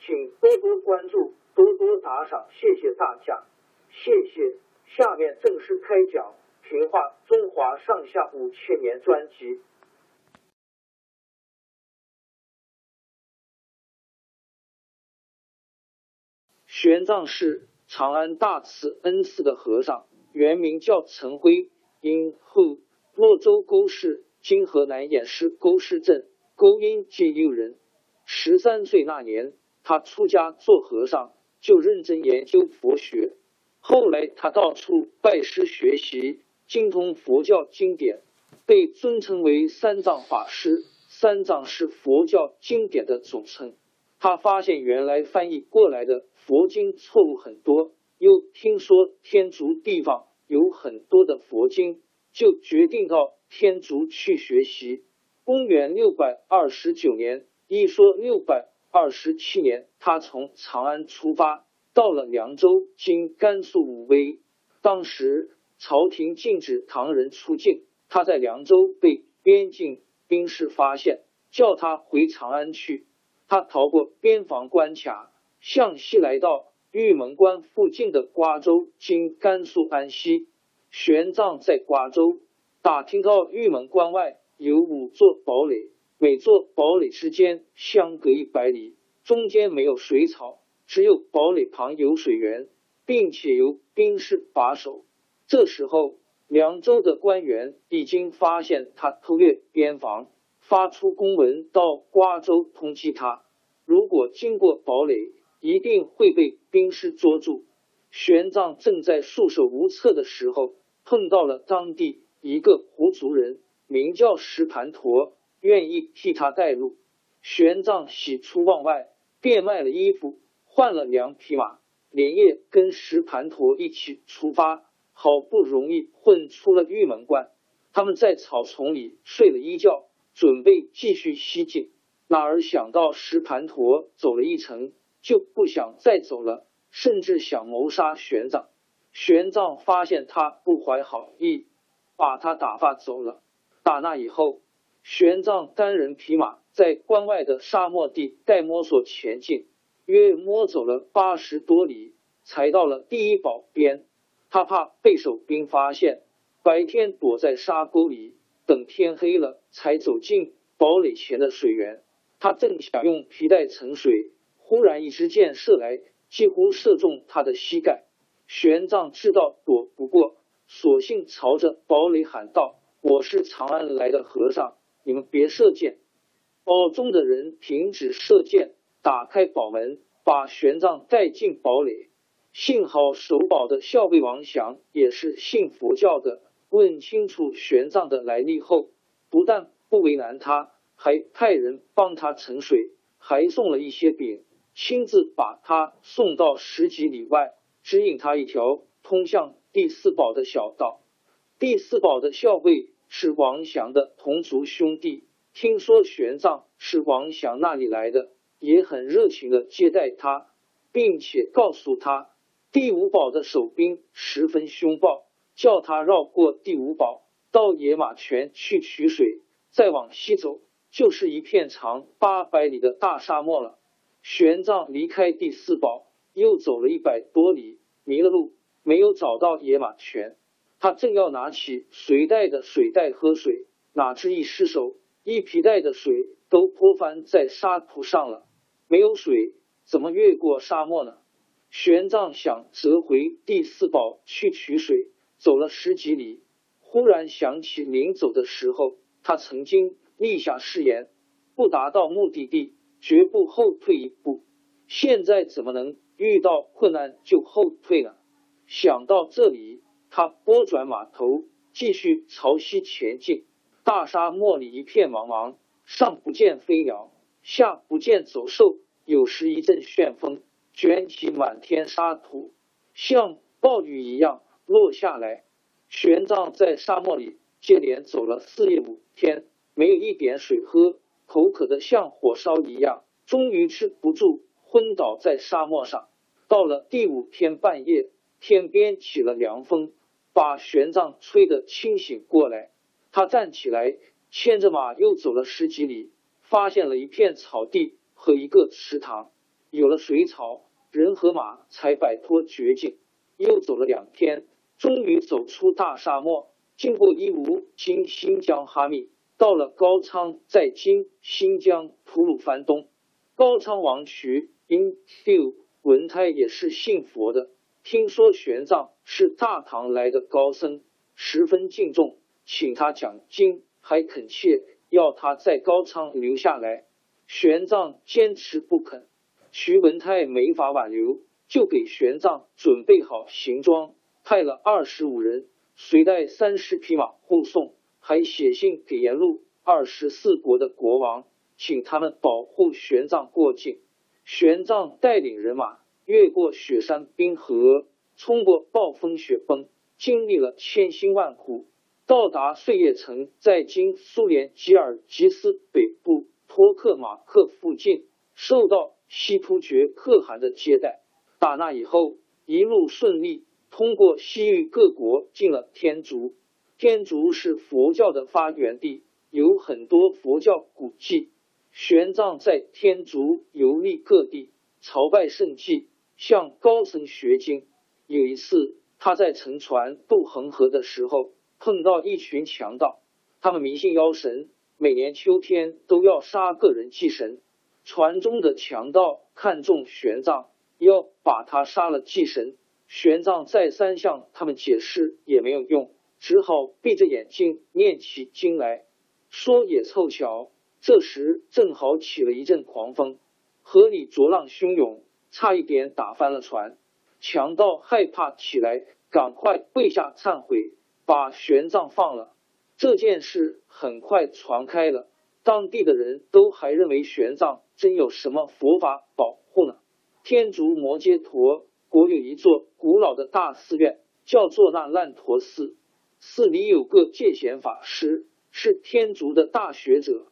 请多多关注。多多打赏，谢谢大家，谢谢。下面正式开讲《评话中华上下五千年》专辑。玄奘是长安大慈恩寺的和尚，原名叫陈辉，因后洛州沟市（今河南偃师沟市镇）沟阴界幽人。十三岁那年，他出家做和尚。就认真研究佛学，后来他到处拜师学习，精通佛教经典，被尊称为三藏法师。三藏是佛教经典的总称。他发现原来翻译过来的佛经错误很多，又听说天竺地方有很多的佛经，就决定到天竺去学习。公元六百二十九年，一说六百。二十七年，他从长安出发，到了凉州（今甘肃武威）。当时朝廷禁止唐人出境，他在凉州被边境兵士发现，叫他回长安去。他逃过边防关卡，向西来到玉门关附近的瓜州（今甘肃安西）。玄奘在瓜州打听到玉门关外有五座堡垒。每座堡垒之间相隔一百里，中间没有水草，只有堡垒旁有水源，并且由兵士把守。这时候，凉州的官员已经发现他偷越边防，发出公文到瓜州通缉他。如果经过堡垒，一定会被兵士捉住。玄奘正在束手无策的时候，碰到了当地一个胡族人，名叫石盘陀。愿意替他带路，玄奘喜出望外，变卖了衣服，换了两匹马，连夜跟石盘陀一起出发。好不容易混出了玉门关，他们在草丛里睡了一觉，准备继续西进。哪儿想到石盘陀走了一程就不想再走了，甚至想谋杀玄奘。玄奘发现他不怀好意，把他打发走了。打那以后。玄奘单人匹马在关外的沙漠地带摸索前进，约摸走了八十多里，才到了第一堡边。他怕被守兵发现，白天躲在沙沟里，等天黑了才走进堡垒前的水源。他正想用皮带盛水，忽然一支箭射来，几乎射中他的膝盖。玄奘知道躲不过，索性朝着堡垒喊道：“我是长安来的和尚。”你们别射箭！堡中的人停止射箭，打开堡门，把玄奘带进堡垒。幸好守堡的校尉王祥也是信佛教的，问清楚玄奘的来历后，不但不为难他，还派人帮他盛水，还送了一些饼，亲自把他送到十几里外，指引他一条通向第四堡的小道。第四堡的校尉。是王祥的同族兄弟，听说玄奘是王祥那里来的，也很热情的接待他，并且告诉他，第五宝的守兵十分凶暴，叫他绕过第五宝，到野马泉去取水，再往西走，就是一片长八百里的大沙漠了。玄奘离开第四宝，又走了一百多里，迷了路，没有找到野马泉。他正要拿起随带的水袋喝水，哪知一失手，一皮带的水都泼翻在沙土上了。没有水，怎么越过沙漠呢？玄奘想折回第四宝去取水，走了十几里，忽然想起临走的时候，他曾经立下誓言，不达到目的地。绝不后退一步。现在怎么能遇到困难就后退呢？想到这里，他拨转马头，继续朝西前进。大沙漠里一片茫茫，上不见飞鸟，下不见走兽。有时一阵旋风卷起满天沙土，像暴雨一样落下来。玄奘在沙漠里接连走了四夜五天，没有一点水喝。口渴的像火烧一样，终于吃不住，昏倒在沙漠上。到了第五天半夜，天边起了凉风，把玄奘吹得清醒过来。他站起来，牵着马又走了十几里，发现了一片草地和一个池塘。有了水草，人和马才摆脱绝境。又走了两天，终于走出大沙漠，经过伊吾，经新疆哈密。到了高昌，在今新疆吐鲁番东，高昌王渠因六文泰也是信佛的，听说玄奘是大唐来的高僧，十分敬重，请他讲经，还恳切要他在高昌留下来。玄奘坚持不肯，徐文泰没法挽留，就给玄奘准备好行装，派了二十五人，随带三十匹马护送。还写信给沿路二十四国的国王，请他们保护玄奘过境。玄奘带领人马越过雪山冰河，冲过暴风雪崩，经历了千辛万苦，到达碎叶城，在今苏联吉尔吉斯北部托克马克附近，受到西突厥可汗的接待。打那以后，一路顺利，通过西域各国，进了天竺。天竺是佛教的发源地，有很多佛教古迹。玄奘在天竺游历各地，朝拜圣迹，向高僧学经。有一次，他在乘船渡恒河的时候，碰到一群强盗，他们迷信妖神，每年秋天都要杀个人祭神。船中的强盗看中玄奘，要把他杀了祭神。玄奘再三向他们解释，也没有用。只好闭着眼睛念起经来。说也凑巧，这时正好起了一阵狂风，河里浊浪汹涌，差一点打翻了船。强盗害怕起来，赶快跪下忏悔，把玄奘放了。这件事很快传开了，当地的人都还认为玄奘真有什么佛法保护呢。天竺摩揭陀国有一座古老的大寺院，叫做那烂陀寺。寺里有个戒贤法师，是天竺的大学者。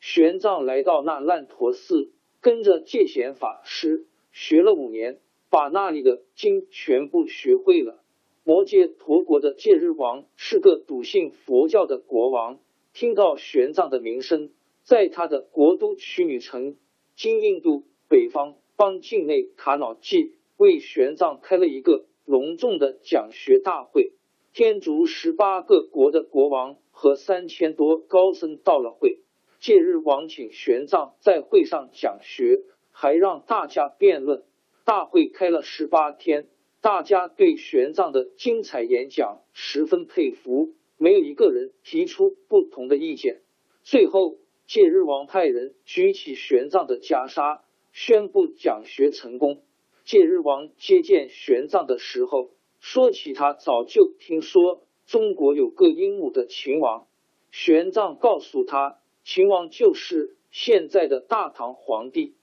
玄奘来到那烂陀寺，跟着戒贤法师学了五年，把那里的经全部学会了。摩羯陀国的戒日王是个笃信佛教的国王，听到玄奘的名声，在他的国都曲女城（今印度北方邦境内卡瑙季）为玄奘开了一个隆重的讲学大会。天竺十八个国的国王和三千多高僧到了会，戒日王请玄奘在会上讲学，还让大家辩论。大会开了十八天，大家对玄奘的精彩演讲十分佩服，没有一个人提出不同的意见。最后，戒日王派人举起玄奘的袈裟，宣布讲学成功。戒日王接见玄奘的时候。说起他早就听说中国有个英武的秦王，玄奘告诉他，秦王就是现在的大唐皇帝。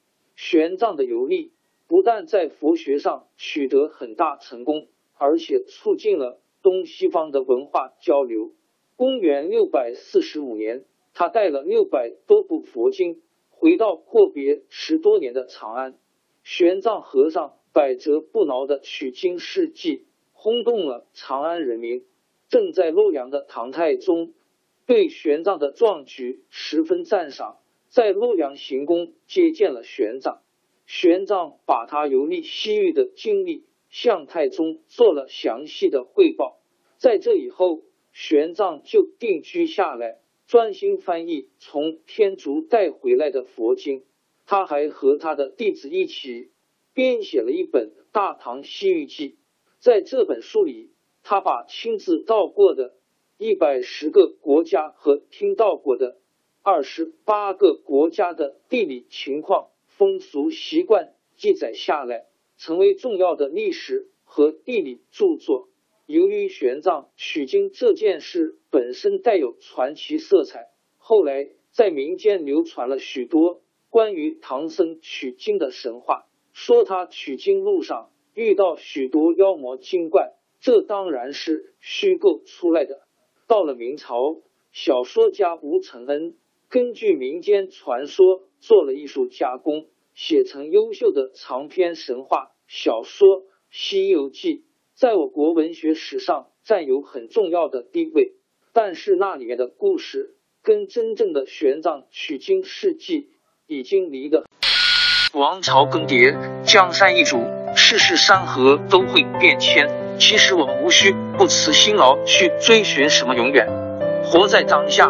玄奘的游历不但在佛学上取得很大成功，而且促进了东西方的文化交流。公元六百四十五年，他带了六百多部佛经回到阔别十多年的长安。玄奘和尚百折不挠的取经事迹轰动了长安人民。正在洛阳的唐太宗对玄奘的壮举十分赞赏，在洛阳行宫接见了玄奘。玄奘把他游历西域的经历向太宗做了详细的汇报。在这以后，玄奘就定居下来，专心翻译从天竺带回来的佛经。他还和他的弟子一起编写了一本《大唐西域记》。在这本书里，他把亲自到过的一百十个国家和听到过的二十八个国家的地理情况。风俗习惯记载下来，成为重要的历史和地理著作。由于玄奘取经这件事本身带有传奇色彩，后来在民间流传了许多关于唐僧取经的神话，说他取经路上遇到许多妖魔精怪，这当然是虚构出来的。到了明朝，小说家吴承恩根据民间传说做了艺术加工。写成优秀的长篇神话小说《西游记》，在我国文学史上占有很重要的地位。但是那里面的故事跟真正的玄奘取经事迹已经离得。王朝更迭，江山易主，世事山河都会变迁。其实我们无需不辞辛劳去追寻什么永远，活在当下，